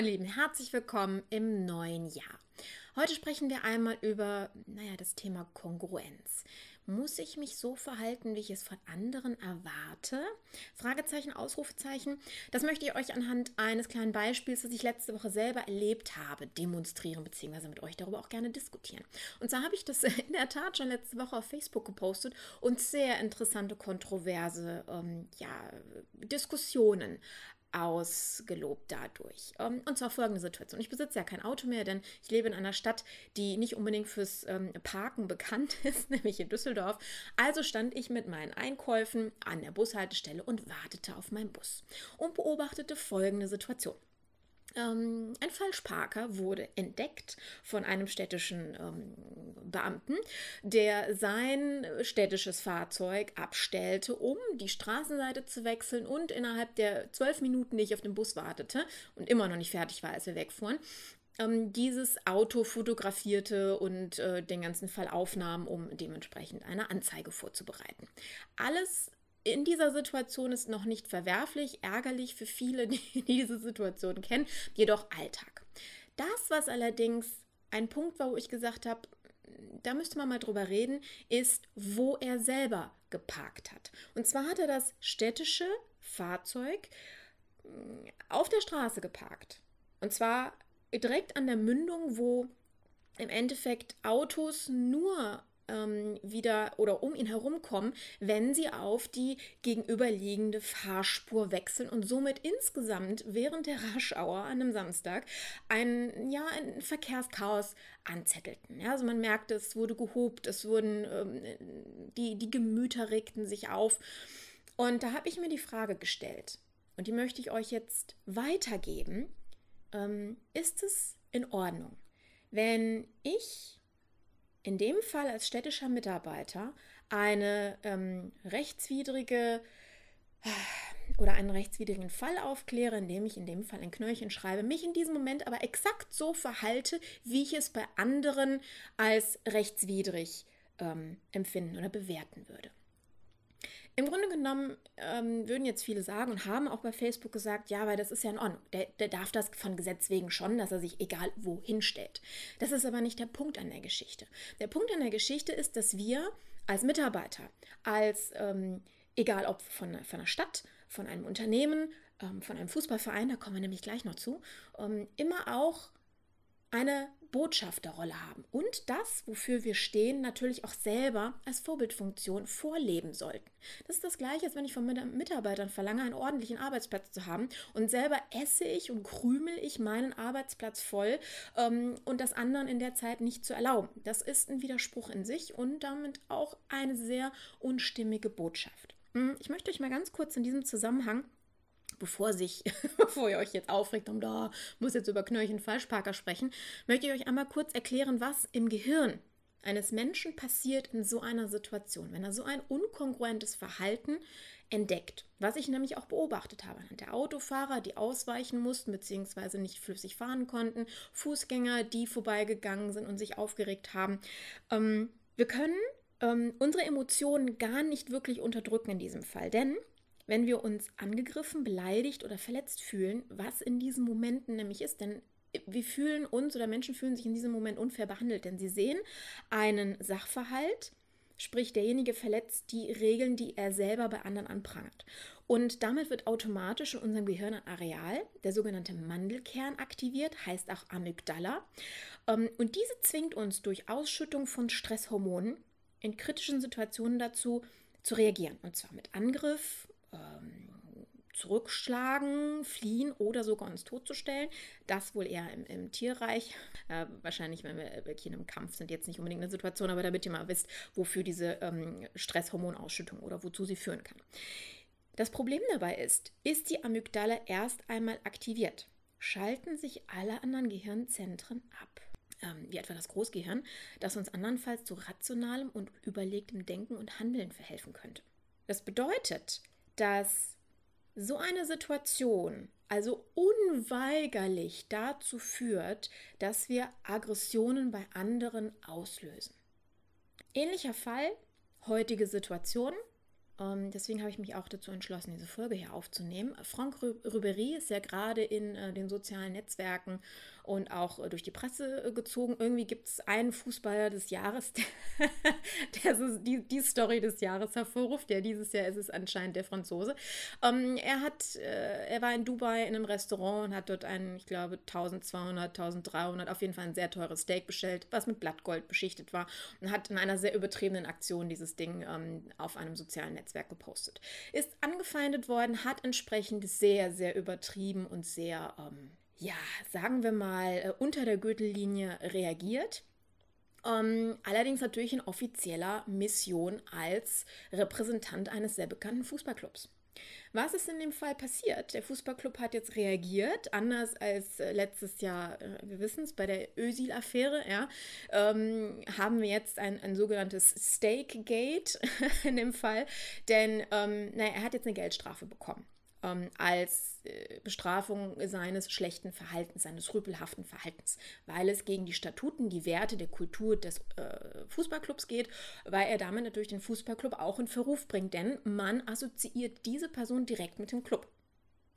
Meine Lieben, herzlich willkommen im neuen Jahr. Heute sprechen wir einmal über, naja, das Thema Kongruenz. Muss ich mich so verhalten, wie ich es von anderen erwarte? Fragezeichen, Ausrufezeichen. Das möchte ich euch anhand eines kleinen Beispiels, das ich letzte Woche selber erlebt habe, demonstrieren bzw. mit euch darüber auch gerne diskutieren. Und zwar habe ich das in der Tat schon letzte Woche auf Facebook gepostet und sehr interessante, kontroverse ähm, ja, Diskussionen ausgelobt dadurch. Ähm, und zwar folgende Situation. Ich besitze ja kein Auto mehr, denn ich lebe in einer Stadt, die nicht unbedingt fürs ähm, Parken bekannt ist, nämlich in Düsseldorf. Also stand ich mit meinen Einkäufen an der Bushaltestelle und wartete auf meinen Bus und beobachtete folgende Situation. Ähm, ein Falschparker wurde entdeckt von einem städtischen ähm, Beamten, der sein städtisches Fahrzeug abstellte, um die Straßenseite zu wechseln und innerhalb der zwölf Minuten, die ich auf den Bus wartete und immer noch nicht fertig war, als wir wegfuhren, ähm, dieses Auto fotografierte und äh, den ganzen Fall aufnahm, um dementsprechend eine Anzeige vorzubereiten. Alles in dieser Situation ist noch nicht verwerflich, ärgerlich für viele, die diese Situation kennen, jedoch Alltag. Das, was allerdings ein Punkt war, wo ich gesagt habe, da müsste man mal drüber reden, ist, wo er selber geparkt hat. Und zwar hat er das städtische Fahrzeug mm, auf der Straße geparkt. Und zwar direkt an der Mündung, wo im Endeffekt Autos nur ähm, wieder oder um ihn herum kommen, wenn sie auf die gegenüberliegende Fahrspur wechseln und somit insgesamt während der Raschauer an einem Samstag ein, ja, ein Verkehrschaos anzettelten. Ja, also man merkte, es wurde gehobt, es wurden ähm, die, die Gemüter regten sich auf. Und da habe ich mir die Frage gestellt, und die möchte ich euch jetzt weitergeben. Ähm, ist es in Ordnung, wenn ich in dem Fall als städtischer Mitarbeiter eine ähm, rechtswidrige oder einen rechtswidrigen Fall aufkläre, indem ich in dem Fall ein Knöllchen schreibe, mich in diesem Moment aber exakt so verhalte, wie ich es bei anderen als rechtswidrig ähm, empfinden oder bewerten würde. Im Grunde genommen ähm, würden jetzt viele sagen und haben auch bei Facebook gesagt, ja, weil das ist ja in Ordnung. Der, der darf das von Gesetz wegen schon, dass er sich egal wohin stellt. Das ist aber nicht der Punkt an der Geschichte. Der Punkt an der Geschichte ist, dass wir als Mitarbeiter, als ähm, egal ob von, von einer Stadt, von einem Unternehmen, ähm, von einem Fußballverein, da kommen wir nämlich gleich noch zu, ähm, immer auch eine Botschafterrolle haben und das, wofür wir stehen, natürlich auch selber als Vorbildfunktion vorleben sollten. Das ist das Gleiche, als wenn ich von Mitarbeitern verlange, einen ordentlichen Arbeitsplatz zu haben und selber esse ich und krümel ich meinen Arbeitsplatz voll ähm, und das anderen in der Zeit nicht zu erlauben. Das ist ein Widerspruch in sich und damit auch eine sehr unstimmige Botschaft. Hm, ich möchte euch mal ganz kurz in diesem Zusammenhang bevor sich, bevor ihr euch jetzt aufregt und da muss jetzt über Knöllchen Falschparker sprechen, möchte ich euch einmal kurz erklären, was im Gehirn eines Menschen passiert in so einer Situation, wenn er so ein unkongruentes Verhalten entdeckt, was ich nämlich auch beobachtet habe. Der Autofahrer, die ausweichen mussten bzw. nicht flüssig fahren konnten, Fußgänger, die vorbeigegangen sind und sich aufgeregt haben. Ähm, wir können ähm, unsere Emotionen gar nicht wirklich unterdrücken in diesem Fall, denn wenn wir uns angegriffen, beleidigt oder verletzt fühlen, was in diesen Momenten nämlich ist. Denn wir fühlen uns oder Menschen fühlen sich in diesem Moment unfair behandelt, denn sie sehen einen Sachverhalt, sprich derjenige verletzt die Regeln, die er selber bei anderen anprangert. Und damit wird automatisch in unserem Gehirn ein Areal, der sogenannte Mandelkern, aktiviert, heißt auch Amygdala. Ähm, und diese zwingt uns durch Ausschüttung von Stresshormonen in kritischen Situationen dazu, zu reagieren. Und zwar mit Angriff, ähm, zurückschlagen, fliehen oder sogar uns totzustellen. Das wohl eher im, im Tierreich. Äh, wahrscheinlich, wenn wir wirklich in einem Kampf sind, jetzt nicht unbedingt eine Situation, aber damit ihr mal wisst, wofür diese ähm, Stresshormonausschüttung oder wozu sie führen kann. Das Problem dabei ist, ist die Amygdala erst einmal aktiviert, schalten sich alle anderen Gehirnzentren ab. Ähm, wie etwa das Großgehirn, das uns andernfalls zu rationalem und überlegtem Denken und Handeln verhelfen könnte. Das bedeutet, dass so eine Situation also unweigerlich dazu führt, dass wir Aggressionen bei anderen auslösen. Ähnlicher Fall, heutige Situation. Ähm, deswegen habe ich mich auch dazu entschlossen, diese Folge hier aufzunehmen. Franck Ribéry ist ja gerade in äh, den sozialen Netzwerken und auch äh, durch die Presse äh, gezogen. Irgendwie gibt es einen Fußballer des Jahres, der, der so die, die Story des Jahres hervorruft. Ja, dieses Jahr ist es anscheinend der Franzose. Ähm, er, hat, äh, er war in Dubai in einem Restaurant und hat dort ein, ich glaube, 1200, 1300, auf jeden Fall ein sehr teures Steak bestellt, was mit Blattgold beschichtet war und hat in einer sehr übertriebenen Aktion dieses Ding ähm, auf einem sozialen Netzwerk gepostet. Ist angefeindet worden, hat entsprechend sehr, sehr übertrieben und sehr ähm, ja, sagen wir mal, äh, unter der Gürtellinie reagiert. Ähm, allerdings natürlich in offizieller Mission als Repräsentant eines sehr bekannten Fußballclubs. Was ist in dem Fall passiert? Der Fußballclub hat jetzt reagiert, anders als äh, letztes Jahr, äh, wir wissen es, bei der Ösil-Affäre, ja, ähm, haben wir jetzt ein, ein sogenanntes Stake-Gate in dem Fall, denn ähm, naja, er hat jetzt eine Geldstrafe bekommen ähm, als äh, Bestrafung seines schlechten Verhaltens, seines rüpelhaften Verhaltens, weil es gegen die Statuten, die Werte der Kultur des äh, Fußballclubs geht, weil er damit natürlich den Fußballclub auch in Verruf bringt, denn man assoziiert diese Person direkt mit dem Club.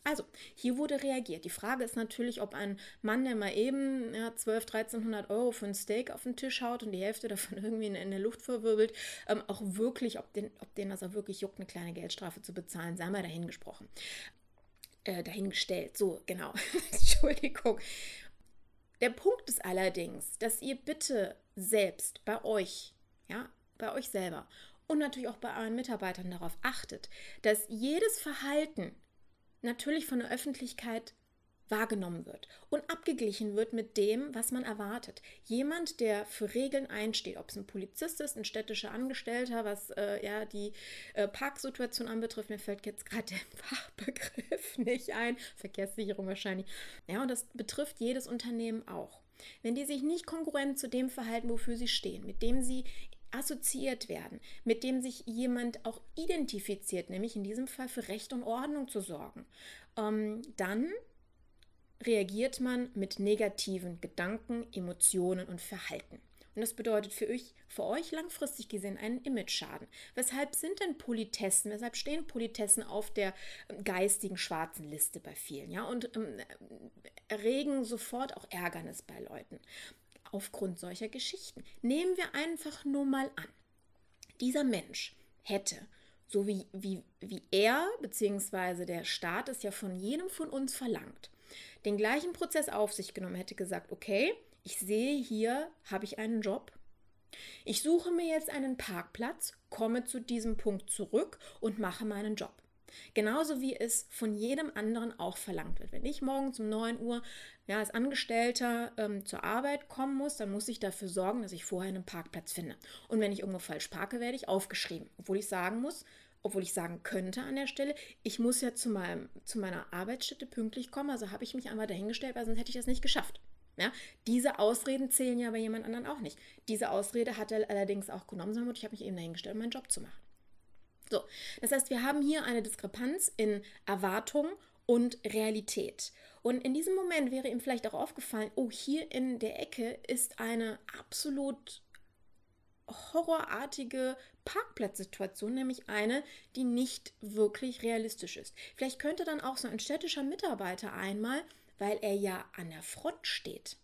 Also, hier wurde reagiert. Die Frage ist natürlich, ob ein Mann, der mal eben ja, 12, 1300 Euro für ein Steak auf den Tisch haut und die Hälfte davon irgendwie in, der Luft verwirbelt, ähm, auch wirklich, ob den, ob den das auch wirklich juckt, eine kleine Geldstrafe zu bezahlen, sei mal dahingesprochen. Äh, dahingestellt, so, genau. Entschuldigung. Der Punkt ist allerdings, dass ihr bitte selbst bei euch, ja, bei euch selber und natürlich auch bei euren Mitarbeitern darauf achtet, dass jedes Verhalten, natürlich von der Öffentlichkeit wahrgenommen wird und abgeglichen wird mit dem, was man erwartet. Jemand, der für Regeln einsteht, ob es ein Polizist ist, ein städtischer Angestellter, was äh, ja die äh, Parksituation anbetrifft, mir fällt jetzt gerade der Fachbegriff nicht ein, Verkehrssicherung wahrscheinlich. Ja, und das betrifft jedes Unternehmen auch. Wenn die sich nicht konkurrent zu dem verhalten, wofür sie stehen, mit dem sie assoziiert werden, mit dem sich jemand auch identifiziert, nämlich in diesem Fall für Recht und Ordnung zu sorgen, ähm, dann reagiert man mit negativen Gedanken, Emotionen und Verhalten. Und das bedeutet für euch, für euch langfristig gesehen einen Image-Schaden. Weshalb sind denn Politessen, weshalb stehen Politessen auf der ähm, geistigen schwarzen Liste bei vielen, ja, und ähm, erregen sofort auch Ärgernis bei Leuten aufgrund solcher Geschichten. Nehmen wir einfach nur mal an, dieser Mensch hätte, so wie, wie, wie er bzw. der Staat es ja von jedem von uns verlangt, den gleichen Prozess auf sich genommen hätte, gesagt, okay, ich sehe hier, habe ich einen Job. Ich suche mir jetzt einen Parkplatz, komme zu diesem Punkt zurück und mache meinen Job. Genauso wie es von jedem anderen auch verlangt wird. Wenn ich morgens um 9 Uhr ja, als Angestellter ähm, zur Arbeit kommen muss, dann muss ich dafür sorgen, dass ich vorher einen Parkplatz finde. Und wenn ich irgendwo falsch parke, werde ich aufgeschrieben. Obwohl ich sagen muss, obwohl ich sagen könnte an der Stelle, ich muss ja zu, meinem, zu meiner Arbeitsstätte pünktlich kommen, also habe ich mich einfach dahingestellt, weil sonst hätte ich das nicht geschafft. Ja, diese Ausreden zählen ja bei jemand anderen auch nicht. Diese Ausrede hat er allerdings auch genommen, sondern ich habe mich eben dahingestellt, um meinen Job zu machen. So, das heißt, wir haben hier eine Diskrepanz in Erwartung und Realität. Und in diesem Moment wäre ihm vielleicht auch aufgefallen, oh, hier in der Ecke ist eine absolut horrorartige Parkplatzsituation, nämlich eine, die nicht wirklich realistisch ist. Vielleicht könnte dann auch so ein städtischer Mitarbeiter einmal, weil er ja an der Front steht,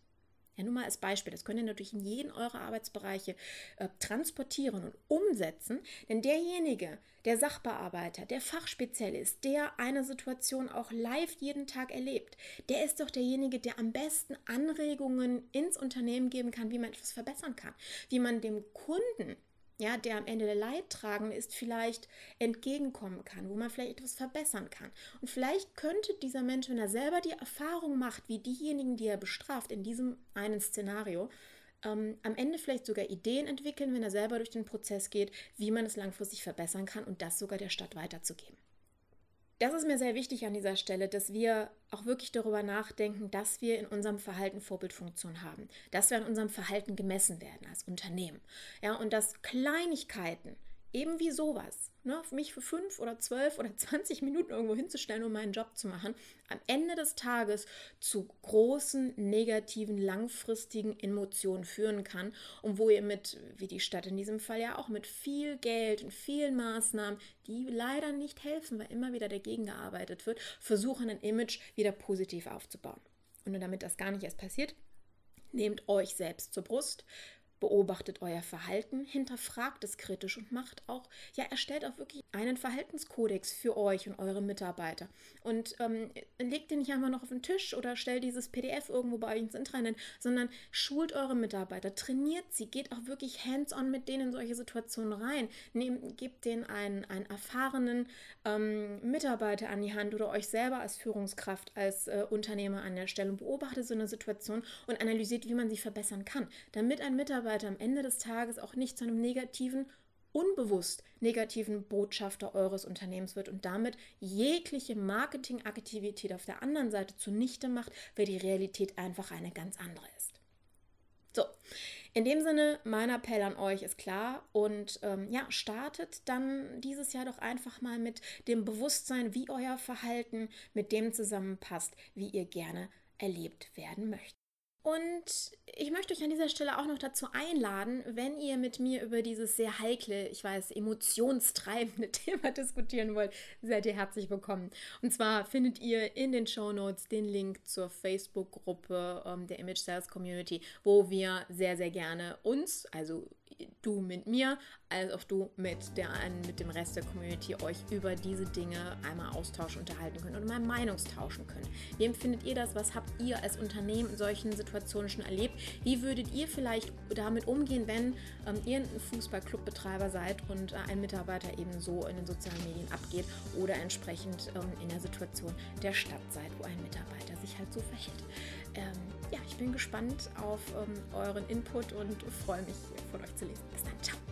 ja, nur mal als Beispiel, das könnt ihr natürlich in jeden eurer Arbeitsbereiche äh, transportieren und umsetzen, denn derjenige, der Sachbearbeiter, der Fachspezialist, der eine Situation auch live jeden Tag erlebt, der ist doch derjenige, der am besten Anregungen ins Unternehmen geben kann, wie man etwas verbessern kann, wie man dem Kunden ja, der am Ende der Leidtragende ist, vielleicht entgegenkommen kann, wo man vielleicht etwas verbessern kann. Und vielleicht könnte dieser Mensch, wenn er selber die Erfahrung macht, wie diejenigen, die er bestraft, in diesem einen Szenario, ähm, am Ende vielleicht sogar Ideen entwickeln, wenn er selber durch den Prozess geht, wie man es langfristig verbessern kann und das sogar der Stadt weiterzugeben. Das ist mir sehr wichtig an dieser Stelle, dass wir auch wirklich darüber nachdenken, dass wir in unserem Verhalten Vorbildfunktion haben, dass wir an unserem Verhalten gemessen werden als Unternehmen. Ja, und dass Kleinigkeiten, eben wie sowas, ne, mich für fünf oder zwölf oder zwanzig Minuten irgendwo hinzustellen, um meinen Job zu machen, am Ende des Tages zu großen, negativen, langfristigen Emotionen führen kann und wo ihr mit, wie die Stadt in diesem Fall ja auch, mit viel Geld und vielen Maßnahmen, die leider nicht helfen, weil immer wieder dagegen gearbeitet wird, versuchen, ein Image wieder positiv aufzubauen. Und nur damit das gar nicht erst passiert, nehmt euch selbst zur Brust, beobachtet euer Verhalten, hinterfragt es kritisch und macht auch, ja, erstellt auch wirklich einen Verhaltenskodex für euch und eure Mitarbeiter. Und ähm, legt den nicht einfach noch auf den Tisch oder stellt dieses PDF irgendwo bei euch ins Intranet, sondern schult eure Mitarbeiter, trainiert sie, geht auch wirklich hands-on mit denen in solche Situationen rein. Nehmt, gebt denen einen, einen erfahrenen ähm, Mitarbeiter an die Hand oder euch selber als Führungskraft, als äh, Unternehmer an der Stelle und beobachtet so eine Situation und analysiert, wie man sie verbessern kann, damit ein Mitarbeiter Mitarbeiter am Ende des Tages auch nicht zu einem negativen, unbewusst negativen Botschafter eures Unternehmens wird und damit jegliche Marketingaktivität auf der anderen Seite zunichte macht, weil die Realität einfach eine ganz andere ist. So, in dem Sinne, mein Appell an euch ist klar und ähm, ja, startet dann dieses Jahr doch einfach mal mit dem Bewusstsein, wie euer Verhalten mit dem zusammenpasst, wie ihr gerne erlebt werden möchtet. Und ich möchte euch an dieser Stelle auch noch dazu einladen, wenn ihr mit mir über dieses sehr heikle, ich weiß, emotionstreibende Thema diskutieren wollt, seid ihr herzlich willkommen. Und zwar findet ihr in den Show Notes den Link zur Facebook-Gruppe ähm, der Image Sales Community, wo wir sehr, sehr gerne uns, also du mit mir, als auch du mit, der, mit dem Rest der Community euch über diese Dinge einmal austauschen, unterhalten könnt und mal Meinungstauschen könnt. Wie empfindet ihr das? Was habt ihr als Unternehmen in solchen Situationen schon erlebt? Wie würdet ihr vielleicht damit umgehen, wenn ähm, ihr ein Fußballclubbetreiber seid und äh, ein Mitarbeiter eben so in den sozialen Medien abgeht oder entsprechend ähm, in der Situation der Stadt seid, wo ein Mitarbeiter sich halt so verhält? Ähm, ja, ich bin gespannt auf ähm, euren Input und freue mich von euch zu 这里是三场。